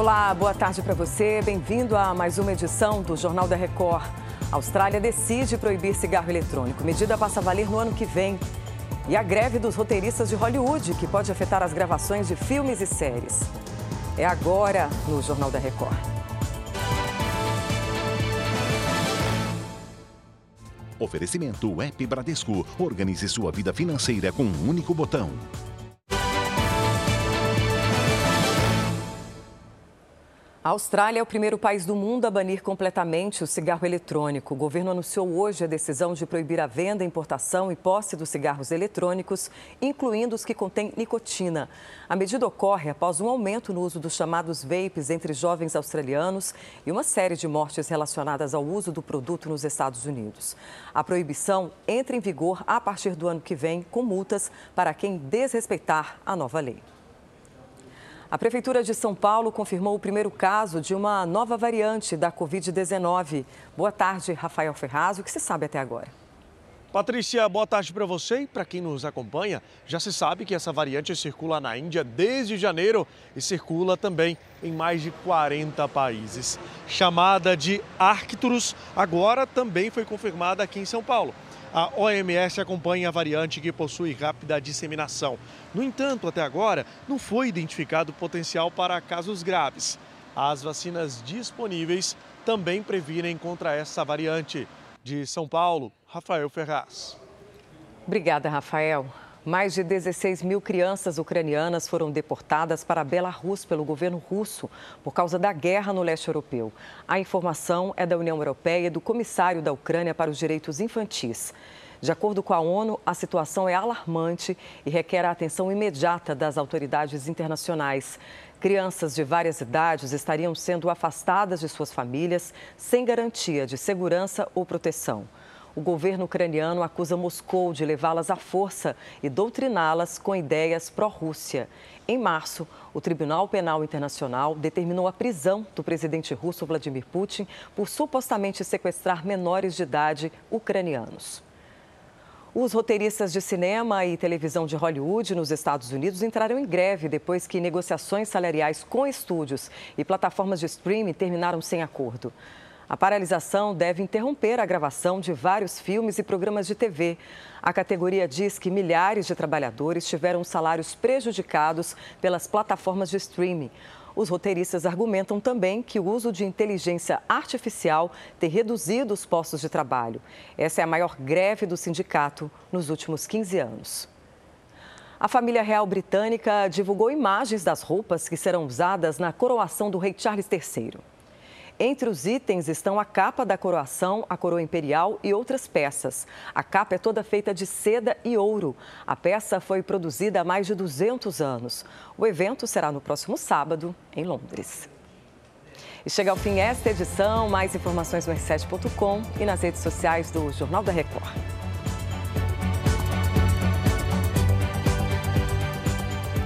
Olá, boa tarde para você. Bem-vindo a mais uma edição do Jornal da Record. A Austrália decide proibir cigarro eletrônico. Medida passa a valer no ano que vem. E a greve dos roteiristas de Hollywood, que pode afetar as gravações de filmes e séries. É agora no Jornal da Record. Oferecimento App Bradesco. Organize sua vida financeira com um único botão. A Austrália é o primeiro país do mundo a banir completamente o cigarro eletrônico. O governo anunciou hoje a decisão de proibir a venda, importação e posse dos cigarros eletrônicos, incluindo os que contêm nicotina. A medida ocorre após um aumento no uso dos chamados vapes entre jovens australianos e uma série de mortes relacionadas ao uso do produto nos Estados Unidos. A proibição entra em vigor a partir do ano que vem, com multas para quem desrespeitar a nova lei. A Prefeitura de São Paulo confirmou o primeiro caso de uma nova variante da Covid-19. Boa tarde, Rafael Ferraz. O que se sabe até agora? Patrícia, boa tarde para você e para quem nos acompanha. Já se sabe que essa variante circula na Índia desde janeiro e circula também em mais de 40 países. Chamada de Arcturus, agora também foi confirmada aqui em São Paulo. A OMS acompanha a variante que possui rápida disseminação. No entanto, até agora, não foi identificado potencial para casos graves. As vacinas disponíveis também previnem contra essa variante. De São Paulo, Rafael Ferraz. Obrigada, Rafael. Mais de 16 mil crianças ucranianas foram deportadas para Belarus pelo governo russo por causa da guerra no leste europeu. A informação é da União Europeia e do comissário da Ucrânia para os Direitos Infantis. De acordo com a ONU, a situação é alarmante e requer a atenção imediata das autoridades internacionais. Crianças de várias idades estariam sendo afastadas de suas famílias sem garantia de segurança ou proteção. O governo ucraniano acusa Moscou de levá-las à força e doutriná-las com ideias pró-Rússia. Em março, o Tribunal Penal Internacional determinou a prisão do presidente russo Vladimir Putin por supostamente sequestrar menores de idade ucranianos. Os roteiristas de cinema e televisão de Hollywood nos Estados Unidos entraram em greve depois que negociações salariais com estúdios e plataformas de streaming terminaram sem acordo. A paralisação deve interromper a gravação de vários filmes e programas de TV. A categoria diz que milhares de trabalhadores tiveram salários prejudicados pelas plataformas de streaming. Os roteiristas argumentam também que o uso de inteligência artificial tem reduzido os postos de trabalho. Essa é a maior greve do sindicato nos últimos 15 anos. A família real britânica divulgou imagens das roupas que serão usadas na coroação do rei Charles III. Entre os itens estão a capa da coroação, a coroa imperial e outras peças. A capa é toda feita de seda e ouro. A peça foi produzida há mais de 200 anos. O evento será no próximo sábado, em Londres. E chega ao fim esta edição. Mais informações no r7.com e nas redes sociais do Jornal da Record.